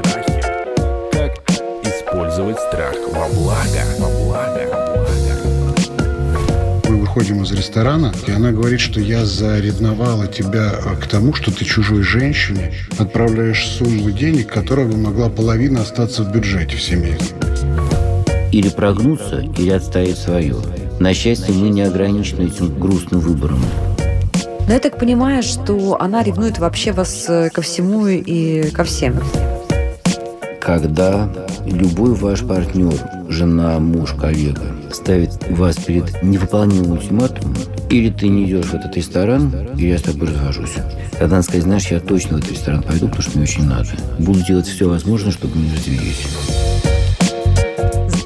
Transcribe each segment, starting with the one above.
Страхи. Как использовать страх во благо? Во благо. Во благо. Мы выходим из ресторана, и она говорит, что я заревновала тебя э, к тому, что ты чужой женщине отправляешь сумму денег, которая бы могла половина остаться в бюджете в семье. Или прогнуться, или отстоять свое. На счастье, мы не ограничены этим грустным выбором. Но я так понимаю, что она ревнует вообще вас э, ко всему и ко всем. Когда любой ваш партнер, жена, муж, коллега ставит вас перед невыполнимым ультиматумом, или ты не идешь в этот ресторан, или я с тобой развожусь. Тогда надо сказать, знаешь, я точно в этот ресторан пойду, потому что мне очень надо. Буду делать все возможное, чтобы не развелись.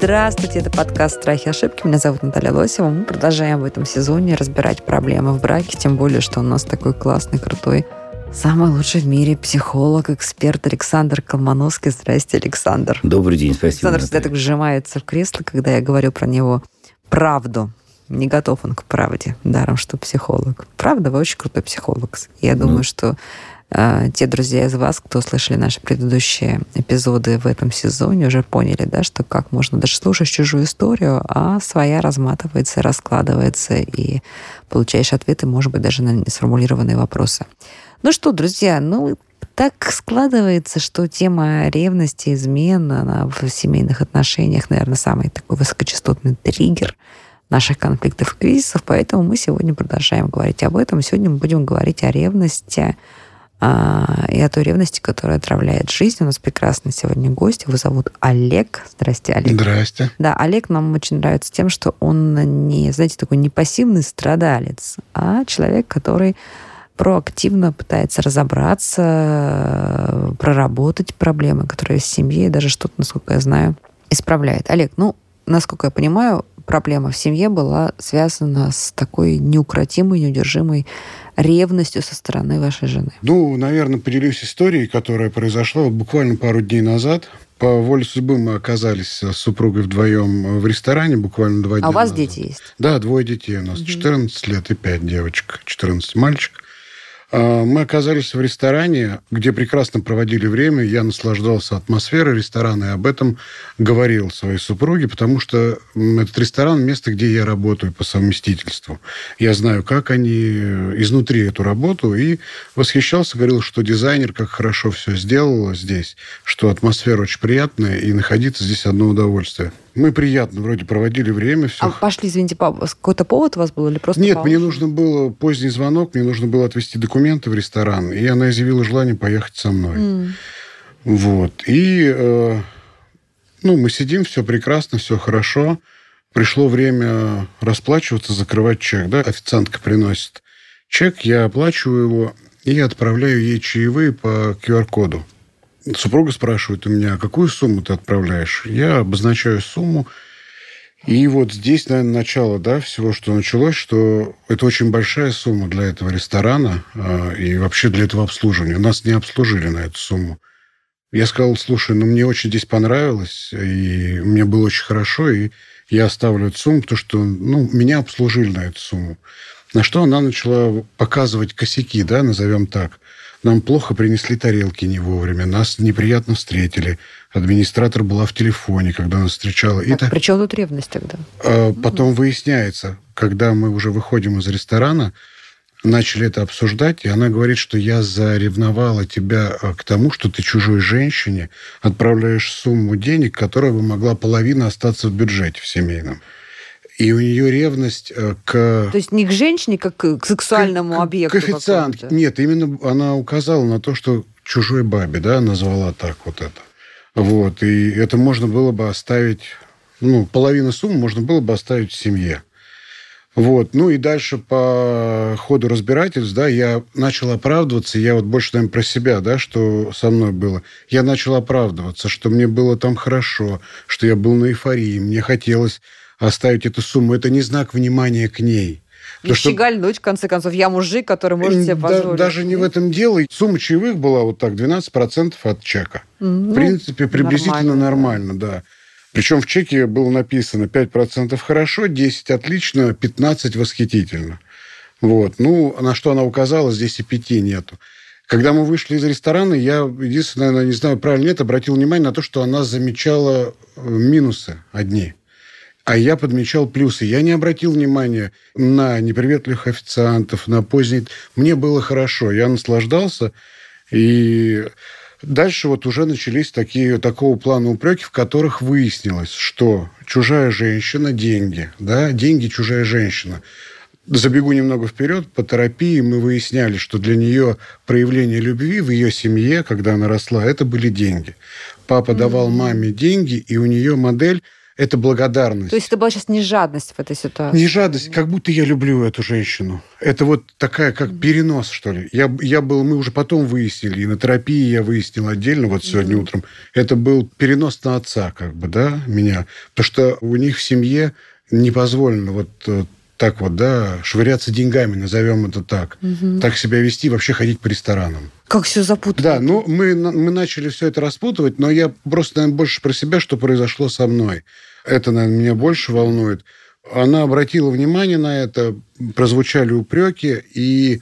Здравствуйте, это подкаст «Страхи и ошибки». Меня зовут Наталья Лосева. Мы продолжаем в этом сезоне разбирать проблемы в браке, тем более, что у нас такой классный, крутой, самый лучший в мире психолог, эксперт Александр Колмановский. Здрасте, Александр. Добрый день, спасибо. Александр всегда так сжимается в кресло, когда я говорю про него правду. Не готов он к правде, даром, что психолог. Правда, вы очень крутой психолог. Я Ну. думаю, что те друзья из вас, кто слышали наши предыдущие эпизоды в этом сезоне, уже поняли, да, что как можно даже слушать чужую историю, а своя разматывается, раскладывается, и получаешь ответы, может быть, даже на несформулированные вопросы. Ну что, друзья, ну так складывается, что тема ревности, измен она в семейных отношениях, наверное, самый такой высокочастотный триггер наших конфликтов и кризисов, поэтому мы сегодня продолжаем говорить об этом. Сегодня мы будем говорить о ревности а, и о той ревности, которая отравляет жизнь. У нас прекрасный сегодня гость, его зовут Олег. Здрасте, Олег. Здрасте. Да, Олег нам очень нравится тем, что он не, знаете, такой не пассивный страдалец, а человек, который проактивно пытается разобраться, проработать проблемы, которые в семье, и даже что-то, насколько я знаю, исправляет. Олег, ну, насколько я понимаю, проблема в семье была связана с такой неукротимой, неудержимой ревностью со стороны вашей жены. Ну, наверное, поделюсь историей, которая произошла вот буквально пару дней назад. По воле судьбы мы оказались с супругой вдвоем в ресторане буквально два дня А у вас назад. дети есть? Да, двое детей у нас. 14 лет и 5 девочек. 14 мальчик. А, Мы оказались в ресторане, где прекрасно проводили время. Я наслаждался атмосферой ресторана и об этом говорил своей супруге, потому что этот ресторан – место, где я работаю по совместительству. Я знаю, как они э, изнутри эту работу, и восхищался, говорил, что дизайнер как хорошо все сделал здесь, что атмосфера очень приятная, и находиться здесь одно удовольствие. Мы приятно вроде проводили время, все А пошли, извините, по- какой-то повод у вас был или просто нет, по мне нужно было поздний звонок, мне нужно было отвезти документы в ресторан, и она изъявила желание поехать со мной. М. Вот. И, э, ну, мы сидим, все прекрасно, все хорошо. Пришло время расплачиваться, закрывать чек, да, официантка приносит чек, я оплачиваю его и отправляю ей чаевые по QR-коду. Супруга спрашивает у меня, «А какую сумму ты отправляешь? Я обозначаю сумму. И вот здесь, наверное, начало да, всего, что началось, что это очень большая сумма для этого ресторана э, и вообще для этого обслуживания. Нас не обслужили на эту сумму. Я сказал, слушай, ну мне очень здесь понравилось, и мне было очень хорошо, и я оставлю эту сумму, потому что ну, меня обслужили на эту сумму. На что она начала показывать косяки, да, назовем так. Нам плохо принесли тарелки не вовремя, нас неприятно встретили. Администратор была в телефоне, когда нас встречала. Так, так- при чем тут ревность тогда? а Потом выясняется, когда мы уже выходим из ресторана, начали это обсуждать, и она говорит, что я заревновала тебя э, к тому, что ты чужой женщине отправляешь сумму денег, которая бы могла половина остаться в бюджете в семейном. И у нее ревность э, к... То есть не к женщине, как к сексуальному к- объекту. К официантке. Нет, именно она указала на то, что чужой бабе, да, назвала так вот это. Вот. И это можно было бы оставить, ну, половину суммы можно было бы оставить в семье. Вот. Ну и дальше по ходу разбирательств, да, я начал оправдываться. Я вот больше, наверное, про себя, да, что со мной было. Я начал оправдываться, что мне было там хорошо, что я был на эйфории, мне хотелось оставить эту сумму. Это не знак внимания к ней. Не что- щегольнуть, в конце концов. Я мужик, который может себе Да- позволить. даже не в этом дело. Сумма чаевых была вот так, 12% от чека. М, В ну, принципе, приблизительно нормально, нормально, да. Причем в чеке было написано 5% хорошо, 10 отлично, 15 восхитительно. Вот. Ну, на что она указала, здесь и пяти нету. Когда мы вышли из ресторана, я, единственное, не знаю, правильно нет, обратил внимание на то, что она замечала э, минусы одни. А я подмечал плюсы. Я не обратил внимания на неприветливых официантов, на поздний... Мне было хорошо, я наслаждался. И дальше вот уже начались такие, такого плана упреки, в которых выяснилось, что чужая женщина – деньги. Да? Деньги – чужая женщина. Забегу немного вперед. По терапии мы выясняли, что для нее проявление любви в ее семье, когда она росла, это были деньги. Папа mm-hmm. давал маме деньги, и у нее модель это благодарность. То есть это была сейчас не жадность в этой ситуации? Не жадность, как будто я люблю эту женщину. Это вот такая, как перенос, что ли. Я, я был, мы уже потом выяснили, и на терапии я выяснил отдельно, вот сегодня mm-hmm. утром, это был перенос на отца, как бы, да, меня. Потому что у них в семье не позволено вот э, так вот, да, швыряться деньгами, назовем это так. Угу. Так себя вести, вообще ходить по ресторанам. Как все запутано. Да, ну мы, мы начали все это распутывать, но я просто, наверное, больше про себя, что произошло со мной. Это, наверное, меня больше волнует. Она обратила внимание на это, прозвучали упреки, и,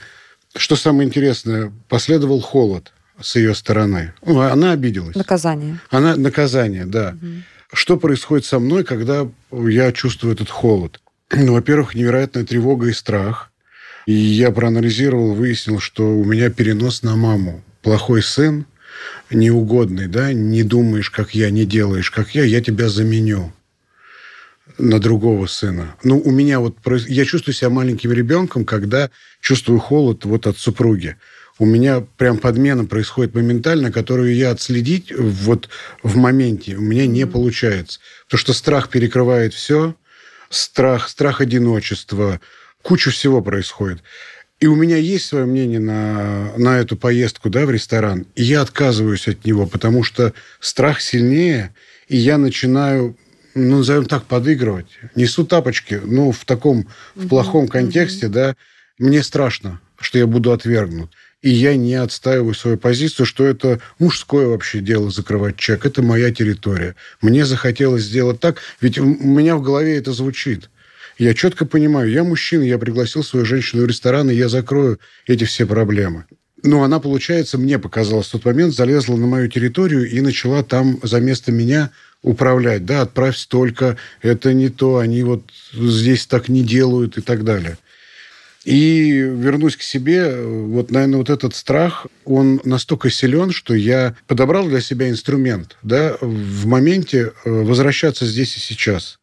что самое интересное, последовал холод с ее стороны. Ну, она обиделась. Наказание. Она, наказание, да. Угу. Что происходит со мной, когда я чувствую этот холод? Ну, во-первых, невероятная тревога и страх. И я проанализировал, выяснил, что у меня перенос на маму. Плохой сын, неугодный, да, не думаешь, как я, не делаешь, как я, я тебя заменю на другого сына. Ну, у меня вот... Я чувствую себя маленьким ребенком, когда чувствую холод вот от супруги. У меня прям подмена происходит моментально, которую я отследить вот в моменте у меня не получается. Потому что страх перекрывает все, страх, страх одиночества, куча всего происходит. И у меня есть свое мнение на, на эту поездку да, в ресторан, и я отказываюсь от него, потому что страх сильнее, и я начинаю, ну, назовем так, подыгрывать. Несу тапочки, ну, в таком, в плохом контексте, да, мне страшно, что я буду отвергнут. И я не отстаиваю свою позицию, что это мужское вообще дело закрывать чек. Это моя территория. Мне захотелось сделать так, ведь у меня в голове это звучит. Я четко понимаю, я мужчина, я пригласил свою женщину в ресторан, и я закрою эти все проблемы. Но она, получается, мне показалось в тот момент, залезла на мою территорию и начала там за место меня управлять. Да, отправь столько, это не то, они вот здесь так не делают и так далее. И вернусь к себе, вот, наверное, вот этот страх, он настолько силен, что я подобрал для себя инструмент, да, в моменте э, возвращаться здесь и сейчас.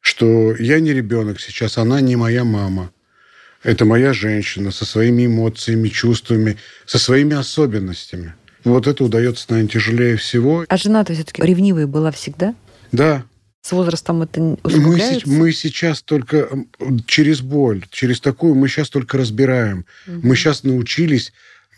Что я не ребенок сейчас, она не моя мама. Это моя женщина со своими эмоциями, чувствами, со своими особенностями. Вот это удается, наверное, тяжелее всего. А жена-то все-таки ревнивой была всегда? Да, с возрастом это? Мы, мы сейчас только через боль, через такую мы сейчас только разбираем. Угу. Мы сейчас научились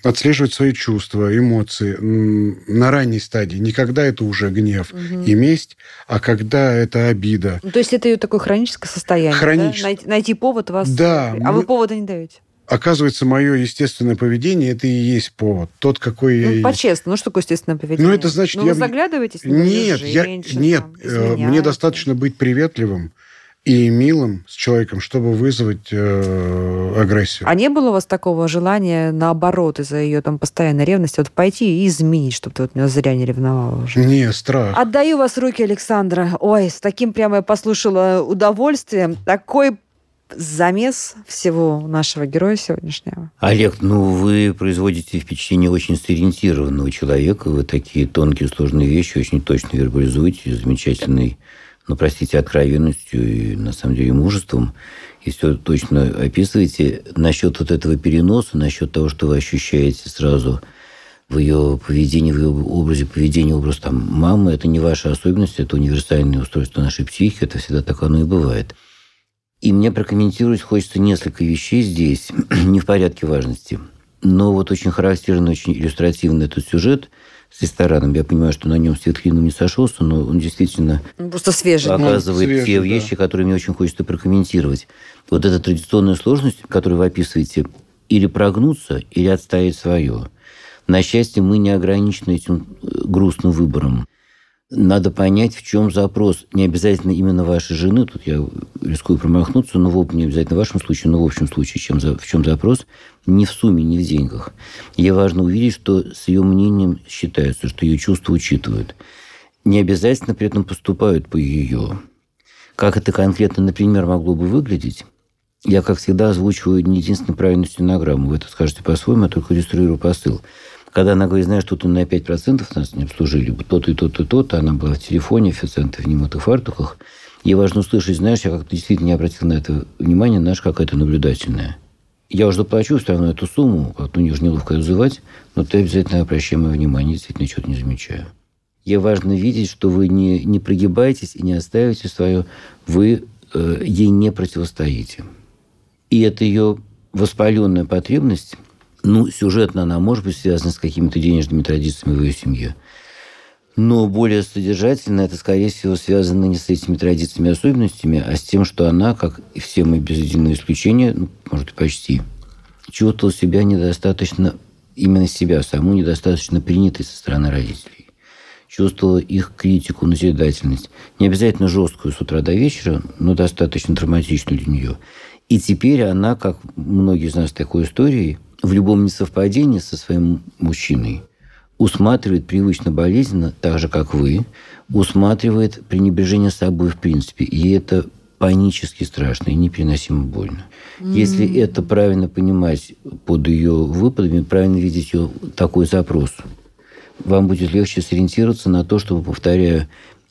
отслеживать свои чувства, эмоции на ранней стадии. Никогда это уже гнев угу. и месть, а когда это обида. То есть это ее такое хроническое состояние, Хронич... да? Найти, найти повод вас... Да. А мы... вы повода не даете? Оказывается, мое естественное поведение это и есть повод. Тот, какой ну, я По-честному, ну что такое естественное поведение? Ну, это значит... Ну, я... вы заглядываетесь на Нет, женщин, я... нет. Там, э, мне достаточно быть приветливым и милым с человеком, чтобы вызвать э, агрессию. А не было у вас такого желания, наоборот, из-за ее там постоянной ревности, вот пойти и изменить, чтобы ты вот меня зря не ревновала уже? Не, страх. Отдаю вас руки, Александра. Ой, с таким прямо я послушала удовольствием. Такой замес всего нашего героя сегодняшнего. Олег, ну вы производите впечатление очень сориентированного человека. Вы такие тонкие, сложные вещи очень точно вербализуете, замечательной, ну, простите, откровенностью и, на самом деле, мужеством. И все точно описываете. Насчет вот этого переноса, насчет того, что вы ощущаете сразу в ее поведении, в ее образе поведения, образ там мамы, это не ваша особенность, это универсальное устройство нашей психики, это всегда так оно и бывает. И мне прокомментировать хочется несколько вещей здесь, не в порядке важности. Но вот очень характерный, очень иллюстративный этот сюжет с рестораном. Я понимаю, что на нем Светлину не сошелся, но он действительно ну, просто свежий. показывает ну, свежий, те вещи, да. которые мне очень хочется прокомментировать. Вот эта традиционная сложность, которую вы описываете, или прогнуться, или отставить свое. На счастье, мы не ограничены этим э, грустным выбором. Надо понять, в чем запрос. Не обязательно именно вашей жены, тут я рискую промахнуться, но в, не обязательно в вашем случае, но в общем случае, чем, в чем запрос, не в сумме, не в деньгах. Ей важно увидеть, что с ее мнением считается, что ее чувства учитывают. Не обязательно при этом поступают по ее. Как это конкретно, например, могло бы выглядеть, я, как всегда, озвучиваю не единственную правильную стенограмму. Вы это скажете по-своему, я только иллюстрирую посыл. Когда она говорит, знаешь, тут на 5% нас не обслужили, то-то и то-то и то-то, она была в телефоне, официанты в немытых фартуках. Ей важно услышать, знаешь, я как-то действительно не обратил на это внимание, знаешь, как это наблюдательное. Я уже заплачу все равно эту сумму, как-то у нее же неловко называть, но ты обязательно обращай мое внимание, действительно что-то не замечаю. Ей важно видеть, что вы не, не прогибаетесь и не оставите свое, вы э, ей не противостоите. И это ее воспаленная потребность, ну, сюжетно она может быть связана с какими-то денежными традициями в ее семье. Но более содержательно это, скорее всего, связано не с этими традициями и особенностями, а с тем, что она, как и все мы без единого исключения, ну, может, почти, чувствовала себя недостаточно, именно себя саму недостаточно принятой со стороны родителей. Чувствовала их критику, назидательность. Не обязательно жесткую с утра до вечера, но достаточно травматичную для нее. И теперь она, как многие из нас такой историей, в любом несовпадении со своим мужчиной усматривает привычно болезненно, так же, как вы, усматривает пренебрежение собой в принципе. И это панически страшно и непереносимо больно. Mm-hmm. Если это правильно понимать под ее выпадами, правильно видеть ее такой запрос, вам будет легче сориентироваться на то, чтобы, повторяю,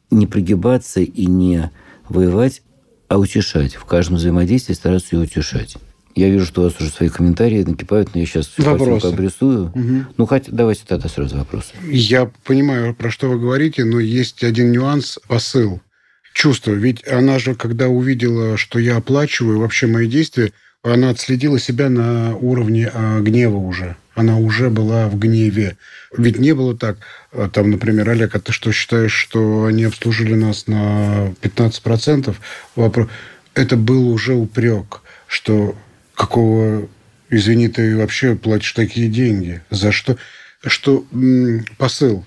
не прогибаться и не воевать, а утешать. В каждом взаимодействии стараться ее утешать. Я вижу, что у вас уже свои комментарии накипают, но я сейчас Вопросы. обрисую. Угу. Ну, хоть давайте тогда сразу вопросы. Я понимаю, про что вы говорите, но есть один нюанс, посыл. Чувство. Ведь она же, когда увидела, что я оплачиваю вообще мои действия, она отследила себя на уровне а, гнева уже. Она уже была в гневе. Ведь не было так, а, там, например, Олег, а ты что считаешь, что они обслужили нас на 15%? Вопрос. Это был уже упрек, что какого, извини, ты вообще платишь такие деньги? За что? Что посыл?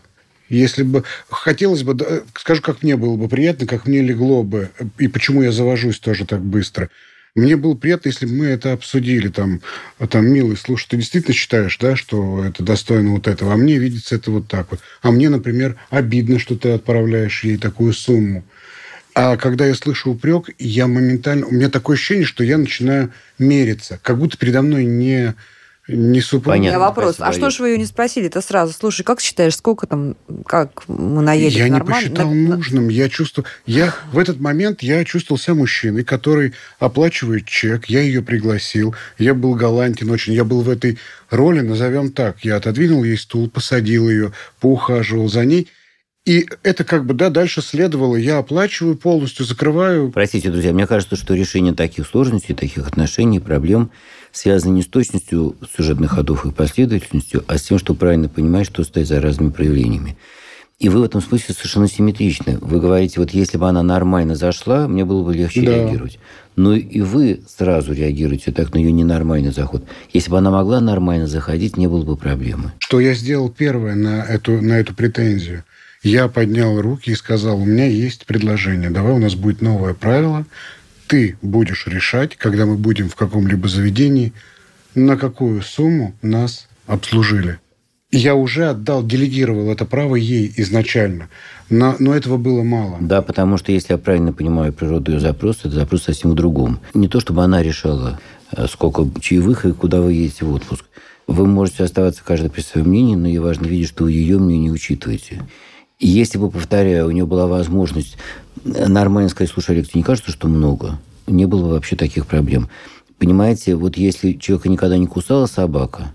Если бы хотелось бы, скажу, как мне было бы приятно, как мне легло бы, и почему я завожусь тоже так быстро. Мне было приятно, если бы мы это обсудили. Там, там, милый, слушай, ты действительно считаешь, да, что это достойно вот этого? А мне видится это вот так вот. А мне, например, обидно, что ты отправляешь ей такую сумму. А когда я слышу упрек, я моментально... У меня такое ощущение, что я начинаю мериться. Как будто передо мной не, не супруг. Понятно. вопрос. А что ж вы ее не спросили-то сразу? Слушай, как считаешь, сколько там, как мы наели? Я нормально? не посчитал На... нужным. Я чувствую... Я в этот момент я чувствовал себя мужчиной, который оплачивает чек. Я ее пригласил. Я был галантен очень. Я был в этой роли, назовем так. Я отодвинул ей стул, посадил ее, поухаживал за ней – и это как бы, да, дальше следовало. Я оплачиваю полностью, закрываю. Простите, друзья, мне кажется, что решение таких сложностей, таких отношений, проблем связано не с точностью сюжетных ходов и последовательностью, а с тем, что правильно понимать, что стоит за разными проявлениями. И вы в этом смысле совершенно симметричны. Вы говорите, вот если бы она нормально зашла, мне было бы легче да. реагировать. Но и вы сразу реагируете так на ее ненормальный заход. Если бы она могла нормально заходить, не было бы проблемы. Что я сделал первое на эту, на эту претензию? Я поднял руки и сказал, у меня есть предложение. Давай у нас будет новое правило. Ты будешь решать, когда мы будем в каком-либо заведении, на какую сумму нас обслужили. Я уже отдал, делегировал это право ей изначально. Но, но этого было мало. Да, потому что, если я правильно понимаю природу ее запроса, это запрос совсем в другом. Не то, чтобы она решала, э, сколько чаевых и куда вы едете в отпуск. Вы можете оставаться каждый при своем мнении, но ей важно видеть, что вы ее мнение учитываете. И если бы, повторяю, у него была возможность нормально сказать, слушай, Олег, тебе не кажется, что много? Не было бы вообще таких проблем. Понимаете, вот если человека никогда не кусала собака,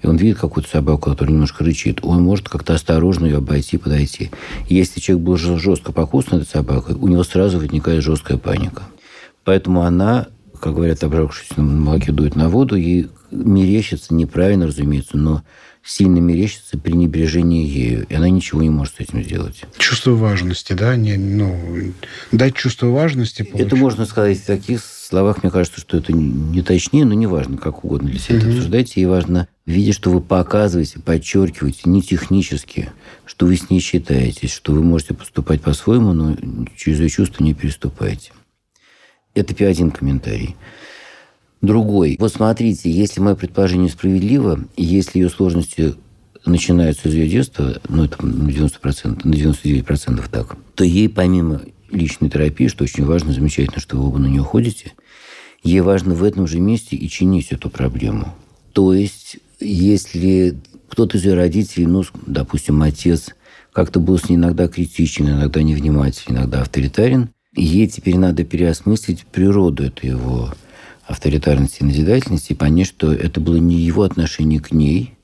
и он видит какую-то собаку, которая немножко рычит, он может как-то осторожно ее обойти, подойти. Если человек был жестко покусан этой собакой, у него сразу возникает жесткая паника. Поэтому она, как говорят, обжавшись на молоке дует на воду, и мерещится неправильно, разумеется, но сильно мерещится пренебрежение ею, и она ничего не может с этим сделать. Чувство важности, да? Не, ну, дать чувство важности. Получить. Это можно сказать в таких словах мне кажется, что это не точнее, но не важно, как угодно для себя mm-hmm. это обсуждайте. И важно видеть, что вы показываете, подчеркиваете, не технически, что вы с ней считаетесь, что вы можете поступать по-своему, но через ее чувства не переступаете. Это один комментарий. Другой. Вот смотрите, если мое предположение справедливо, если ее сложности начинаются из ее детства, ну, это на 90%, на 99% так, то ей помимо личной терапии, что очень важно, замечательно, что вы оба на нее ходите, ей важно в этом же месте и чинить эту проблему. То есть, если кто-то из ее родителей, ну, допустим, отец, как-то был с ней иногда критичен, иногда невнимателен, иногда авторитарен, ей теперь надо переосмыслить природу этой его авторитарности и назидательности и понять, что это было не его отношение к ней,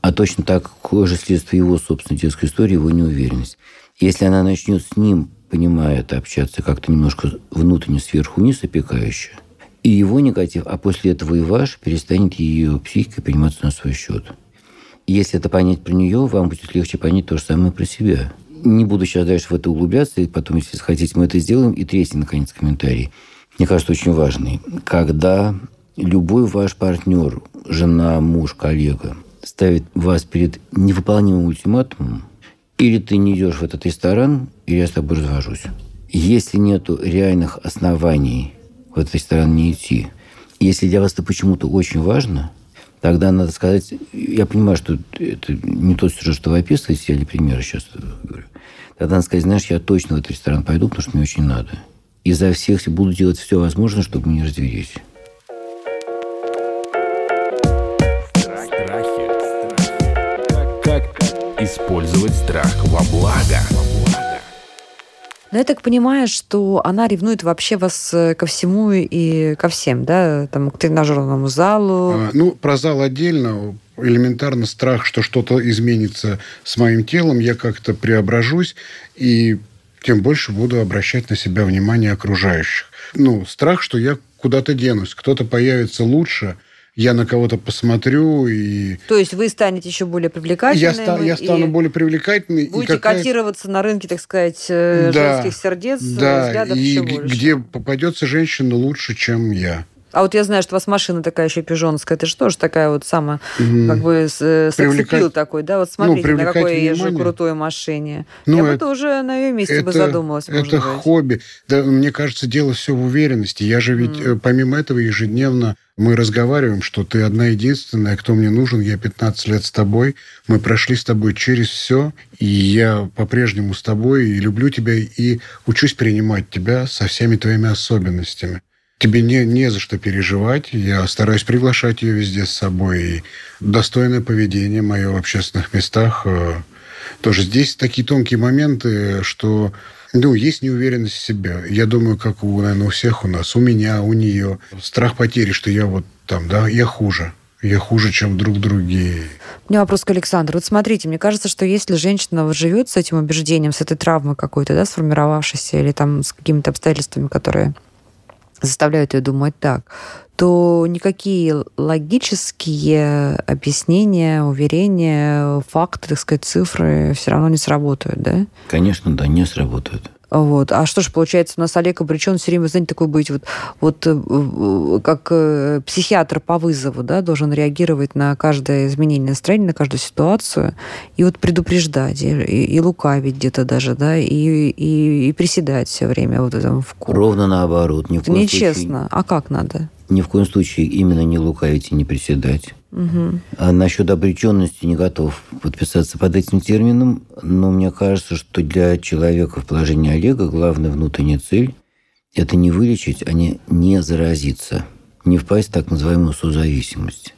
а точно такое же следствие его собственной детской истории, его неуверенность. Если она начнет с ним, понимая это, общаться как-то немножко внутренне сверху вниз опекающе, и его негатив, а после этого и ваш, перестанет ее психика приниматься на свой счет. Если это понять про нее, вам будет легче понять то же самое про себя. Не буду сейчас дальше в это углубляться, и потом, если хотите, мы это сделаем. И третий, наконец, комментарий. Мне кажется, очень важный. Когда любой ваш партнер, жена, муж, коллега ставит вас перед невыполнимым ультиматумом, или ты не идешь в этот ресторан, или я с тобой развожусь. Если нет реальных оснований в этот ресторан не идти, если для вас это почему-то очень важно, тогда надо сказать, я понимаю, что это не тот сюжет, что вы описываете, я для примера сейчас говорю. Тогда надо сказать, знаешь, я точно в этот ресторан пойду, потому что мне очень надо. Изо всех буду делать все возможное, чтобы не развелись. использовать страх во благо. Но я так понимаю, что она ревнует вообще вас э, ко всему и ко всем, да, там, к тренажерному залу. А, ну, про зал отдельно. Элементарно страх, что что-то изменится с моим телом, я как-то преображусь, и тем больше буду обращать на себя внимание окружающих. Ну, страх, что я куда-то денусь, кто-то появится лучше – я на кого-то посмотрю и... То есть вы станете еще более привлекательным? Я, ста- я стану более привлекательным. Будете какая... котироваться на рынке, так сказать, э, да, женских сердец, да, взглядов и еще больше. где попадется женщина лучше, чем я. А вот я знаю, что у вас машина такая еще пижонская. Это же тоже такая вот самая, mm. как бы, э, секс такой, да? Вот ну, смотрите, ну, на какой я езжу крутой машине. Ну, я это, бы тоже на ее месте это, бы задумалась, Это быть. хобби. Да, мне кажется, дело все в уверенности. Я же ведь, mm. помимо этого, ежедневно мы разговариваем, что ты одна единственная, кто мне нужен, я 15 лет с тобой, мы прошли с тобой через все, и я по-прежнему с тобой, и люблю тебя, и учусь принимать тебя со всеми твоими особенностями тебе не, не за что переживать. Я стараюсь приглашать ее везде с собой. И достойное поведение мое в общественных местах. Э, тоже здесь такие тонкие моменты, что ну, есть неуверенность в себе. Я думаю, как у, наверное, у всех у нас, у меня, у нее. Страх потери, что я вот там, да, я хуже. Я хуже, чем друг другие. У меня вопрос к Александру. Вот смотрите, мне кажется, что если женщина живет с этим убеждением, с этой травмой какой-то, да, сформировавшейся, или там с какими-то обстоятельствами, которые заставляют ее думать так, то никакие логические объяснения, уверения, факты, так сказать, цифры все равно не сработают, да? Конечно, да, не сработают. Вот. А что ж, получается, у нас Олег обречен все время, знаете, такой быть, вот, вот э, как э, психиатр по вызову, да, должен реагировать на каждое изменение настроения, на каждую ситуацию, и вот предупреждать, и, и лукавить где-то даже, да, и, и, и приседать все время вот этом в Ровно наоборот. Ни в коем Нечестно. Случае... А как надо? Ни в коем случае именно не лукавить и не приседать. Угу. А насчет обреченности не готов подписаться под этим термином, но мне кажется, что для человека в положении Олега главная внутренняя цель – это не вылечить, а не, не заразиться, не впасть в так называемую созависимость.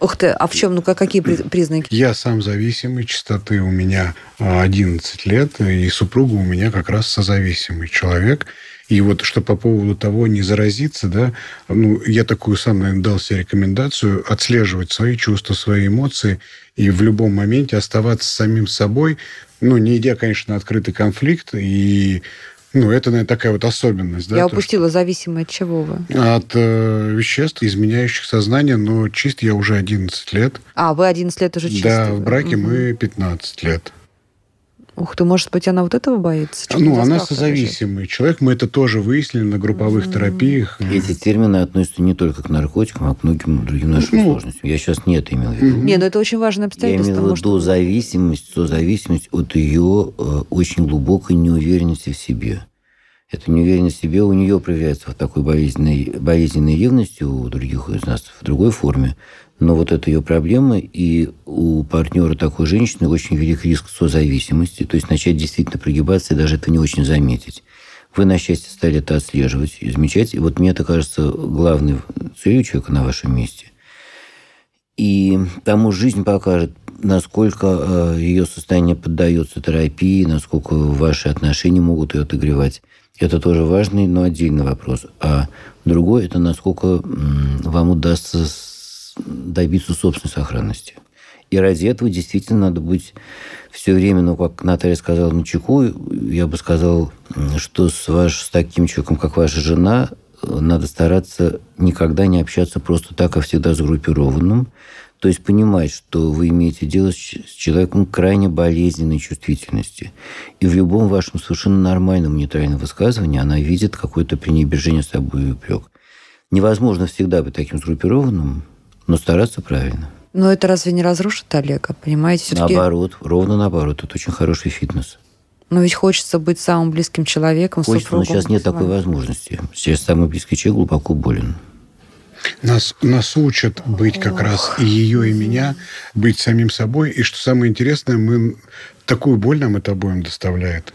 Ух ты, а в чем, ну какие признаки? Я сам зависимый, частоты у меня 11 лет, и супруга у меня как раз созависимый человек – и вот что по поводу того, не заразиться, да, ну, я такую сам, наверное, дал себе рекомендацию отслеживать свои чувства, свои эмоции и в любом моменте оставаться самим собой, ну, не идя, конечно, на открытый конфликт и ну, это, наверное, такая вот особенность. Да, я упустила, то, зависимо от чего вы? От э, веществ, изменяющих сознание, но чист я уже 11 лет. А, вы 11 лет уже чистый? Да, в браке угу. мы 15 лет. Ух ты, может быть, она вот этого боится? Ну, она созависимый человек. Мы это тоже выяснили на групповых Мгм. терапиях. Эти термины относятся не только к наркотикам, а к многим другим нашим Ну, сложностям. Я сейчас не это имел в виду. Мгм. Не, ну это очень важное Я обстоятельство. имею в может, виду зависимость, созависимость от ее э, очень глубокой неуверенности в себе. Эта неуверенность в себе у нее проявляется в такой болезненной, болезненной ревности, у других из нас в другой форме. Но вот это ее проблема, и у партнера такой женщины очень велик риск созависимости, то есть начать действительно прогибаться и даже это не очень заметить. Вы, на счастье, стали это отслеживать и. И вот мне это кажется главной целью человека на вашем месте. И тому жизнь покажет, насколько э, ее состояние поддается терапии, насколько ваши отношения могут ее отогревать. Это тоже важный, но отдельный вопрос. А другой – это насколько вам удастся добиться собственной сохранности. И ради этого действительно надо быть все время, ну, как Наталья сказала, на чеку. Я бы сказал, что с, ваш, с таким человеком, как ваша жена, надо стараться никогда не общаться просто так, а всегда сгруппированным. То есть понимать, что вы имеете дело с человеком крайне болезненной чувствительности. И в любом вашем совершенно нормальном нейтральном высказывании она видит какое-то пренебрежение собой и упрек. Невозможно всегда быть таким сгруппированным, но стараться правильно. Но это разве не разрушит Олега? Понимаете, все-таки... Наоборот, ровно наоборот. Это очень хороший фитнес. Но ведь хочется быть самым близким человеком, Хочется, но супругом. сейчас нет такой возможности. Сейчас самый близкий человек глубоко болен. Нас, нас учат быть как раз и ее, и меня, быть самим собой. И что самое интересное, мы такую боль нам это обоим доставляет.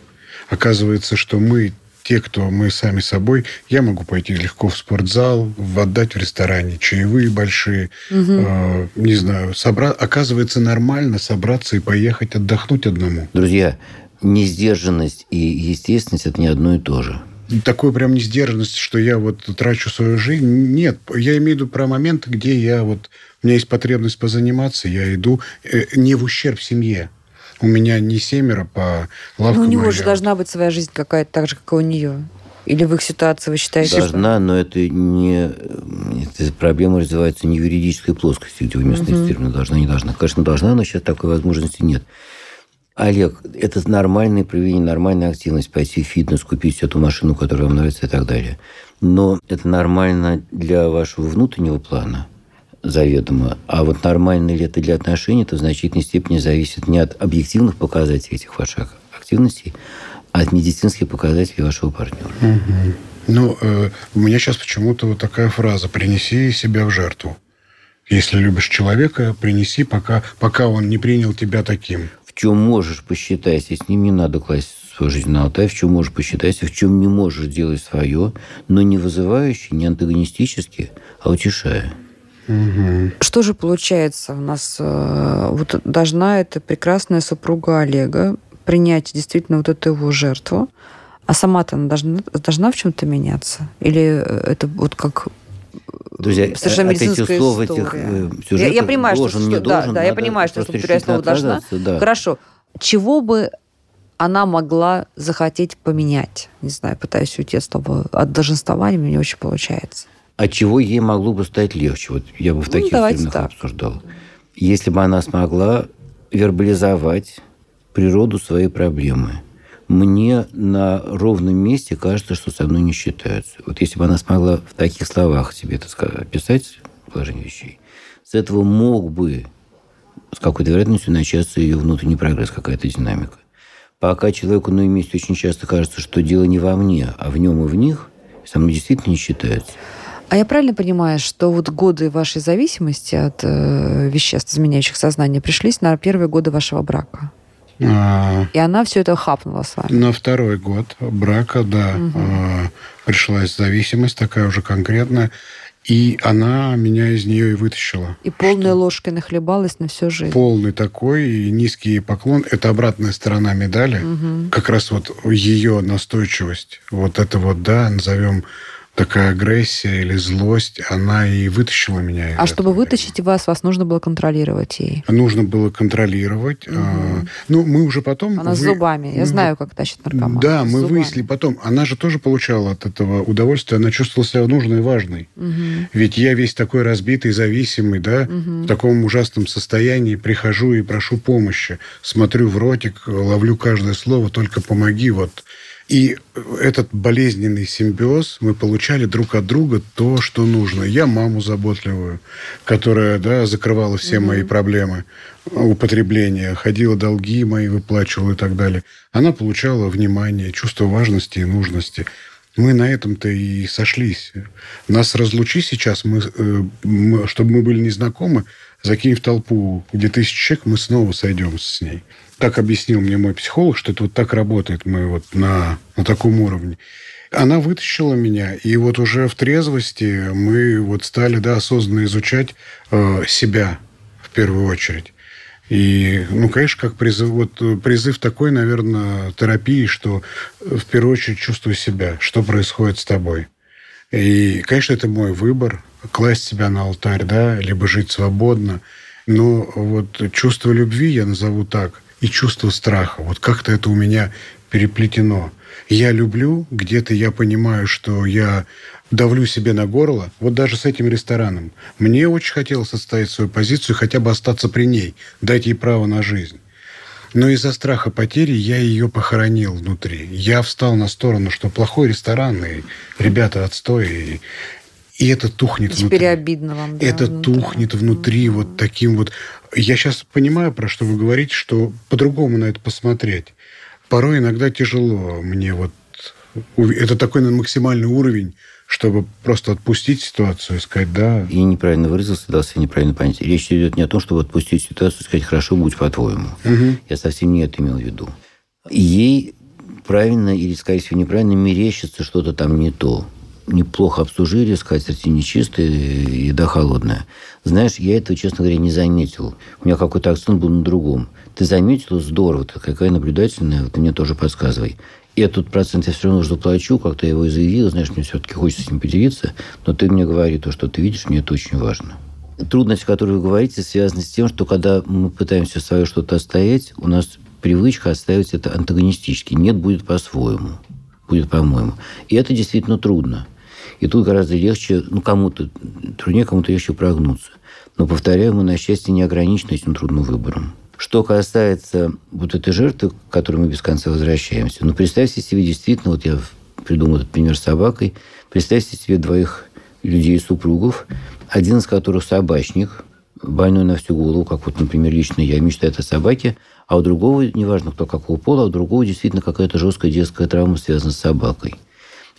Оказывается, что мы те, кто мы сами собой, я могу пойти легко в спортзал, в- отдать в ресторане чаевые большие, э, не знаю, собра... оказывается нормально собраться и поехать отдохнуть одному. Друзья, несдержанность и естественность – это не одно и то же. Такой прям несдержанности, что я вот трачу свою жизнь. Нет, я имею в виду про моменты, где я вот... У меня есть потребность позаниматься, я иду э, не в ущерб семье. У меня не семеро по Ну, лавкам. у него же должна быть своя жизнь какая-то так же, как и у нее. Или в их ситуации вы считаете, что... Должна, но это не... Эта проблема развивается не в юридической плоскости, где уместность термина должна, не должна. Конечно, должна, но сейчас такой возможности нет. Олег, это нормальное проявление, нормальная активность. Пойти в фитнес, купить эту машину, которая вам нравится и так далее. Но это нормально для вашего внутреннего плана заведомо. А вот нормально ли это для отношений, это в значительной степени зависит не от объективных показателей этих ваших активностей, а от медицинских показателей вашего партнера. Ну, э, у меня сейчас почему-то вот такая фраза «принеси себя в жертву». Если любишь человека, принеси, пока, пока он не принял тебя таким. в чем можешь посчитать, и с ним не надо класть свою жизнь на алтай, в чем можешь посчитать, в чем не можешь делать свое, но не вызывающе, не антагонистически, а утешая. Что же получается у нас? э, Вот должна эта прекрасная супруга Олега принять действительно вот эту его жертву, а сама-то она должна, должна в чем-то меняться? Или э, это вот как Друзья, Совершенно медицинская слов, этих э, Я, сюжетов я понимаю, должен, что, не да, должен, да, я надо понимаю, что слово решительно должна. да. Хорошо. Чего бы она могла захотеть поменять? Не знаю, пытаюсь уйти от слова от долженствования, мне не очень получается. От чего ей могло бы стать легче? Вот я бы в Ну, таких давайте терминах так. обсуждал. Если бы она смогла вербализовать природу своей проблемы. Мне на ровном месте кажется, что со мной не считаются. Вот если бы она смогла в таких словах себе это описать положение вещей, с этого мог бы с какой-то вероятностью начаться ее внутренний прогресс, какая-то динамика. Пока человеку на месте очень часто кажется, что дело не во мне, а в нем и в них, со мной действительно не считается. А я правильно понимаю, что вот годы вашей зависимости от э, веществ, изменяющих сознание, пришлись на первые годы вашего брака? А, И она все это хапнула с вами? на второй год брака, да, а, пришлась зависимость такая уже конкретная. И она меня из нее и вытащила. И полной ложкой нахлебалась на всю жизнь? Полный такой, и низкий поклон. Это обратная сторона медали. Как раз вот ее настойчивость. Вот это вот, да, назовем такая агрессия или злость, она и вытащила меня. А чтобы вытащить вас, вас нужно было контролировать ей? Нужно было контролировать. Угу. А, ну, мы уже потом... Она вы... с зубами. Я знаю, как тащит наркоман. Да, мы зубами. выяснили потом. Она же тоже получала от этого удовольствие. Она чувствовала себя нужной и важной. Угу. Ведь я весь такой разбитый, зависимый, да, угу. в таком ужасном состоянии прихожу и прошу помощи. Смотрю в ротик, ловлю каждое слово, только помоги, вот и этот болезненный симбиоз мы получали друг от друга то, что нужно. Я маму заботливую, которая да, закрывала все угу. мои проблемы употребления, ходила долги мои, выплачивала и так далее. Она получала внимание, чувство важности и нужности. Мы на этом-то и сошлись. Нас разлучи сейчас, мы, э, мы, чтобы мы были незнакомы, закинь в толпу, где тысяча человек, мы снова сойдем с ней. Так объяснил мне мой психолог, что это вот так работает мы вот на, на таком уровне. Она вытащила меня, и вот уже в трезвости мы вот стали да, осознанно изучать э, себя в первую очередь. И, ну, конечно, как призыв, вот призыв такой, наверное, терапии, что в первую очередь чувствуй себя, что происходит с тобой. И, конечно, это мой выбор, класть себя на алтарь, да, либо жить свободно. Но вот чувство любви, я назову так, и чувство страха. Вот как-то это у меня переплетено. Я люблю, где-то я понимаю, что я давлю себе на горло, вот даже с этим рестораном. Мне очень хотелось отстоять свою позицию, хотя бы остаться при ней, дать ей право на жизнь. Но из-за страха потери я ее похоронил внутри. Я встал на сторону, что плохой ресторан, и ребята отстой, и, и это тухнет и внутри. Теперь обидно вам. Да, это внутри. тухнет внутри mm-hmm. вот таким вот я сейчас понимаю, про что вы говорите, что по-другому на это посмотреть. Порой иногда тяжело мне вот... Это такой максимальный уровень, чтобы просто отпустить ситуацию и сказать «да». И неправильно выразился, дался неправильно понять. Речь идет не о том, чтобы отпустить ситуацию и сказать «хорошо, будь по-твоему». Угу. Я совсем не это имел в виду. Ей правильно или, скорее всего, неправильно мерещится что-то там не то неплохо обслужили, скатерти нечистые, еда холодная. Знаешь, я этого, честно говоря, не заметил. У меня какой-то акцент был на другом. Ты заметила? Здорово. Ты какая наблюдательная. Ты мне тоже подсказывай. И этот процент я все равно заплачу, как-то его и заявила, знаешь, мне все-таки хочется с ним поделиться, но ты мне говори то, что ты видишь, мне это очень важно. Трудность, о которой вы говорите, связана с тем, что когда мы пытаемся свое что-то отстоять, у нас привычка отстаивать это антагонистически. Нет, будет по-своему. Будет по-моему. И это действительно трудно. И тут гораздо легче, ну, кому-то труднее, кому-то легче прогнуться. Но, повторяю, мы, на счастье, не ограничены этим трудным выбором. Что касается вот этой жертвы, к которой мы без конца возвращаемся, ну, представьте себе действительно, вот я придумал этот пример с собакой, представьте себе двоих людей-супругов, один из которых собачник, больной на всю голову, как вот, например, лично я мечтаю о собаке, а у другого, неважно кто какого пола, а у другого действительно какая-то жесткая детская травма связана с собакой.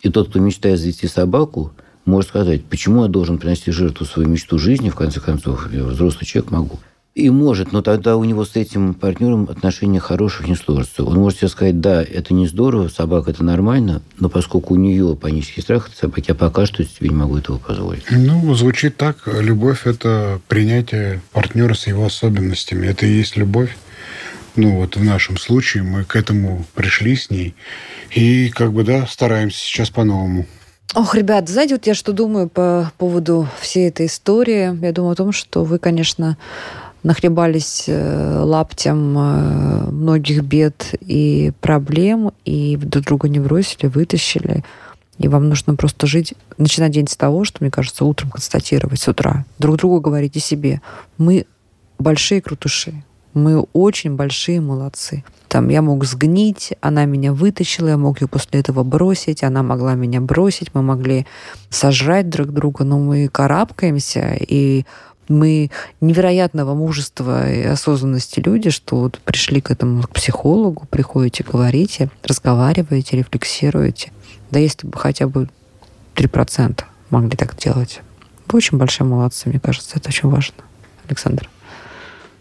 И тот, кто мечтает завести собаку, может сказать, почему я должен принести жертву свою мечту жизни, в конце концов, я взрослый человек могу. И может, но тогда у него с этим партнером отношения хороших не сложатся. Он может себе сказать, да, это не здорово, собака это нормально, но поскольку у нее панический страх от собаки, я пока что себе не могу этого позволить. Ну, звучит так. Любовь – это принятие партнера с его особенностями. Это и есть любовь. Ну, вот в нашем случае мы к этому пришли с ней. И как бы, да, стараемся сейчас по-новому. Ох, ребят, знаете, вот я что думаю по поводу всей этой истории? Я думаю о том, что вы, конечно, нахлебались э, лаптем э, многих бед и проблем, и друг друга не бросили, вытащили. И вам нужно просто жить, начинать день с того, что, мне кажется, утром констатировать с утра. Друг другу говорите себе, мы большие крутыши, мы очень большие молодцы. Там я мог сгнить, она меня вытащила, я мог ее после этого бросить, она могла меня бросить, мы могли сожрать друг друга, но мы карабкаемся, и мы невероятного мужества и осознанности люди, что вот пришли к этому к психологу, приходите, говорите, разговариваете, рефлексируете. Да если бы хотя бы 3% могли так делать. Вы очень большие молодцы, мне кажется, это очень важно. Александр.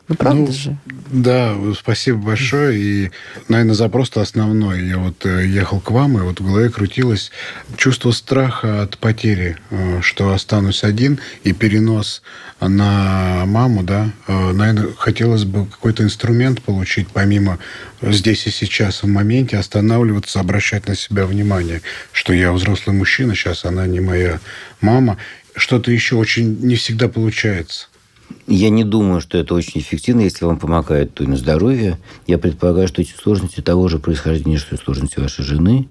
Ну, правда Ну, же? Да, спасибо большое. И, наверное, запрос-то основной. Я вот э, ехал к вам, и вот в голове крутилось чувство страха от потери, э, что останусь один, и перенос на маму, да. Э, Наверное, хотелось бы какой-то инструмент получить, помимо здесь и сейчас, в моменте, останавливаться, обращать на себя внимание, что я взрослый мужчина, сейчас она не моя мама. Что-то еще очень не всегда получается. Я не думаю, что это очень эффективно, если вам помогает то и на здоровье. Я предполагаю, что эти сложности того же происхождения, что и сложности вашей жены.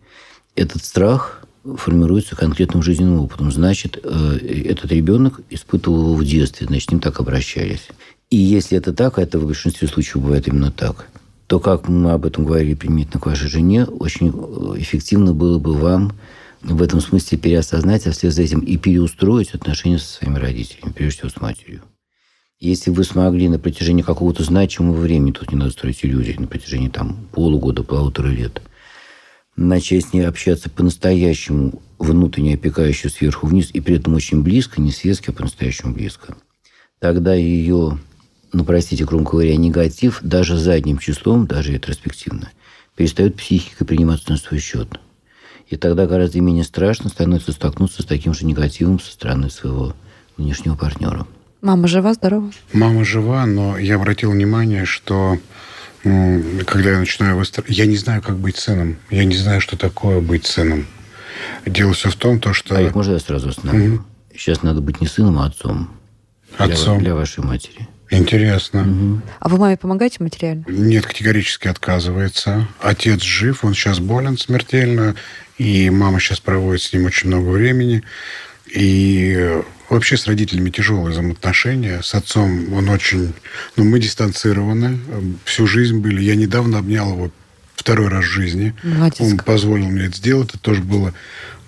Этот страх формируется конкретным жизненным опытом. Значит, э, этот ребенок испытывал его в детстве, значит, с ним так обращались. И если это так, а это в большинстве случаев бывает именно так, то, как мы об этом говорили применительно к вашей жене, очень э, эффективно было бы вам в этом смысле переосознать, а вслед за этим и переустроить отношения со своими родителями, прежде всего с матерью. Если вы смогли на протяжении какого-то значимого времени, тут не надо строить иллюзий, на протяжении там полугода, полутора лет, начать с ней общаться по-настоящему, внутренне опекающе сверху вниз, и при этом очень близко, не светски, а по-настоящему близко, тогда ее, ну, простите, громко говоря, негатив даже задним числом, даже ретроспективно, перестает психика приниматься на свой счет. И тогда гораздо менее страшно становится столкнуться с таким же негативом со стороны своего внешнего партнера. Мама жива, здорова? Мама жива, но я обратил внимание, что м, когда я начинаю выстраивать... Я не знаю, как быть сыном. Я не знаю, что такое быть сыном. Дело все в том, то, что... А их можно я сразу остановлю? Сейчас надо быть не сыном, а отцом. Для- Отцом. Для, вашей матери. Интересно. А вы маме помогаете материально? Нет, категорически отказывается. Отец жив, он сейчас болен смертельно, и мама сейчас проводит с ним очень много времени. И э, вообще с родителями тяжелые взаимоотношения. С отцом он очень... Ну, мы дистанцированы. э, Всю жизнь были. Я недавно обнял его второй раз в жизни. Молодец. Он позволил мне это сделать. Это тоже было...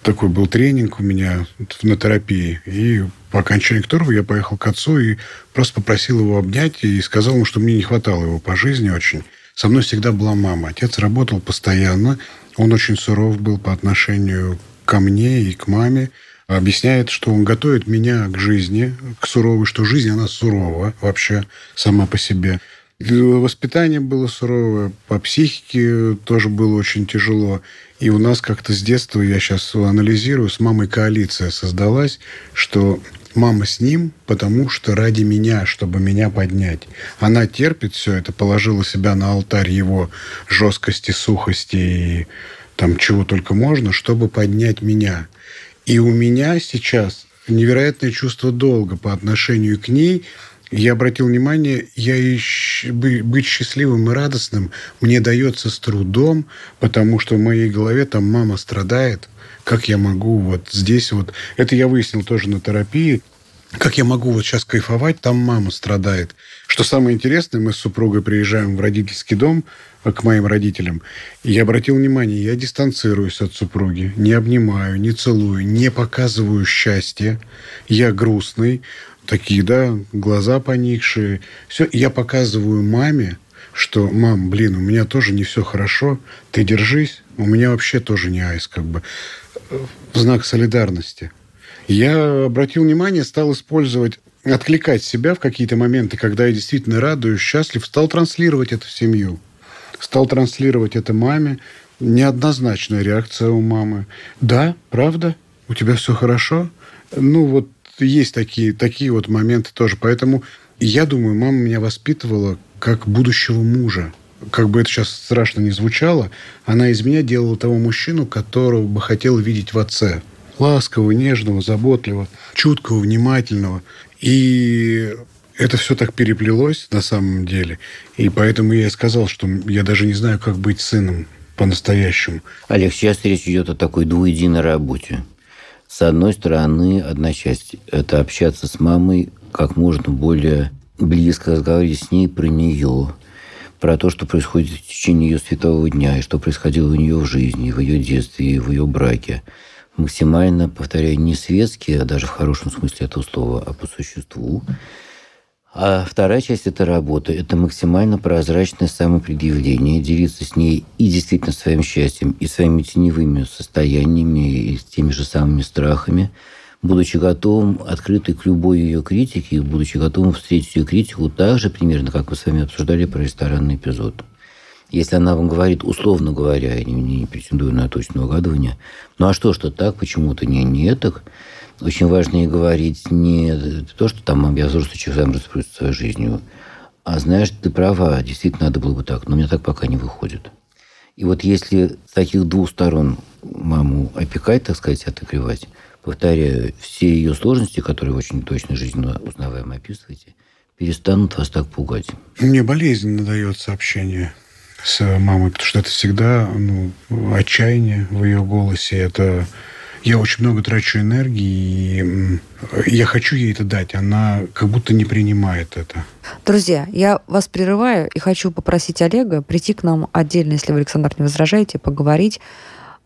Такой был тренинг у меня на терапии. И по окончании которого я поехал к отцу и просто попросил его обнять и сказал ему, что мне не хватало его по жизни очень. Со мной всегда была мама. Отец работал постоянно. Он очень суров был по отношению ко мне и к маме. Объясняет, что он готовит меня к жизни, к суровой, что жизнь, она сурова вообще сама по себе. Воспитание было суровое, по психике тоже было очень тяжело. И у нас как-то с детства, я сейчас анализирую, с мамой коалиция создалась, что мама с ним, потому что ради меня, чтобы меня поднять. Она терпит все это, положила себя на алтарь его жесткости, сухости и там чего только можно, чтобы поднять меня. И у меня сейчас невероятное чувство долга по отношению к ней. Я обратил внимание, я и щ- бы- быть счастливым и радостным мне дается с трудом, потому что в моей голове там мама страдает. Как я могу вот здесь вот... Это я выяснил тоже на терапии. Как я могу вот сейчас кайфовать, там мама страдает. Что самое интересное, мы с супругой приезжаем в родительский дом к моим родителям. И я обратил внимание, я дистанцируюсь от супруги, не обнимаю, не целую, не показываю счастья. Я грустный, такие, да, глаза поникшие. Все, я показываю маме, что, мам, блин, у меня тоже не все хорошо, ты держись, у меня вообще тоже не айс, как бы. В знак солидарности. Я обратил внимание, стал использовать, откликать себя в какие-то моменты, когда я действительно радуюсь, счастлив, стал транслировать это в семью. Стал транслировать это маме. Неоднозначная реакция у мамы. Да, правда? У тебя все хорошо? Ну, вот есть такие, такие вот моменты тоже. Поэтому я думаю, мама меня воспитывала как будущего мужа. Как бы это сейчас страшно не звучало, она из меня делала того мужчину, которого бы хотела видеть в отце. Ласкового, нежного, заботливого, чуткого, внимательного. И это все так переплелось на самом деле. И поэтому я и сказал, что я даже не знаю, как быть сыном по-настоящему. Олег, сейчас речь идет о такой двуединой работе. С одной стороны, одна часть – это общаться с мамой как можно более близко, разговаривать с ней про нее, про то, что происходит в течение ее светового дня, и что происходило у нее в жизни, в ее детстве, и в ее браке. Максимально, повторяю, не светские, а даже в хорошем смысле этого слова, а по существу. А вторая часть этой работы – это максимально прозрачное самопредъявление, делиться с ней и действительно своим счастьем, и своими теневыми состояниями, и с теми же самыми страхами, будучи готовым, открытый к любой ее критике, будучи готовым встретить ее критику так же примерно, как вы с вами обсуждали про ресторанный эпизод. Если она вам говорит, условно говоря, я не, не претендую на точное угадывание, ну а что, что так, почему-то не, не так, очень важно ей говорить не то, что там я взрослый человек, сам распоряжаюсь своей жизнью, а знаешь, ты права, действительно надо было бы так, но у меня так пока не выходит. И вот если с таких двух сторон маму опекать, так сказать, отогревать, повторяю, все ее сложности, которые очень точно жизненно узнаваемо описываете, перестанут вас так пугать. Мне болезненно дается общение с мамой, потому что это всегда ну, отчаяние в ее голосе. Это я очень много трачу энергии, и я хочу ей это дать. Она как будто не принимает это. Друзья, я вас прерываю и хочу попросить Олега прийти к нам отдельно, если вы, Александр, не возражаете, поговорить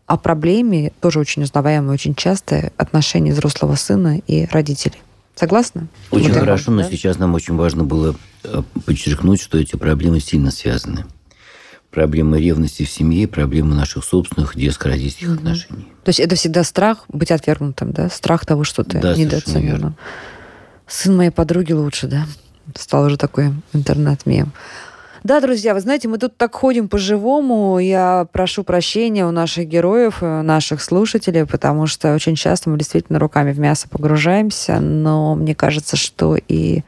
о проблеме, тоже очень узнаваемой, очень часто, отношений взрослого сына и родителей. Согласны? Очень вот хорошо, но да? сейчас нам очень важно было э, подчеркнуть, что эти проблемы сильно связаны проблемы ревности в семье, проблемы наших собственных детско-родительских угу. отношений. То есть это всегда страх быть отвергнутым, да? Страх того, что ты да, недооценен. Сын моей подруги лучше, да? Стал уже такой интернет-мем. Да, друзья, вы знаете, мы тут так ходим по-живому. Я прошу прощения у наших героев, э, наших слушателей, потому что очень часто мы действительно руками в мясо погружаемся, но мне кажется, что и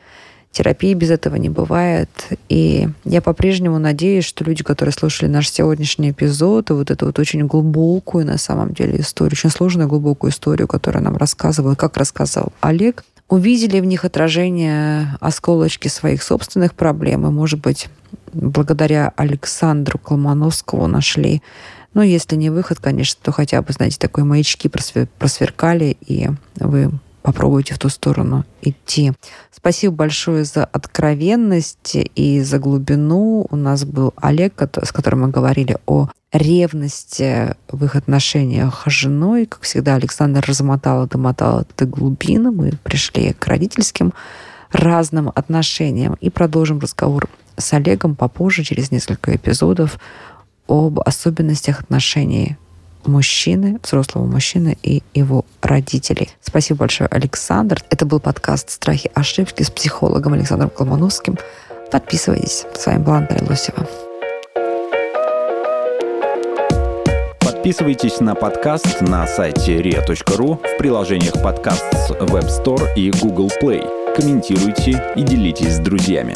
Терапии без этого не бывает. И я по-прежнему надеюсь, что люди, которые слушали наш сегодняшний эпизод, и вот эту вот очень глубокую, на самом деле, историю, очень сложную глубокую историю, которую нам рассказывал, как рассказал Олег, увидели в них отражение осколочки своих собственных проблем, и, может быть, благодаря Александру Колмановскому нашли ну, если не выход, конечно, то хотя бы, знаете, такой маячки просверкали, и вы попробуйте в ту сторону идти. Спасибо большое за откровенность и за глубину. У нас был Олег, с которым мы говорили о ревности в их отношениях с женой. Как всегда, Александр размотал и домотал до глубины. Мы пришли к родительским разным отношениям и продолжим разговор с Олегом попозже, через несколько эпизодов, об особенностях отношений мужчины, взрослого мужчины и его родителей. Спасибо большое, Александр. Это был подкаст «Страхи ошибки» с психологом Александром Колмановским. Подписывайтесь. С вами была Андрея Лосева. Подписывайтесь на подкаст на сайте ria.ru в приложениях подкаст с Web Store и Google Play. Комментируйте и делитесь с друзьями.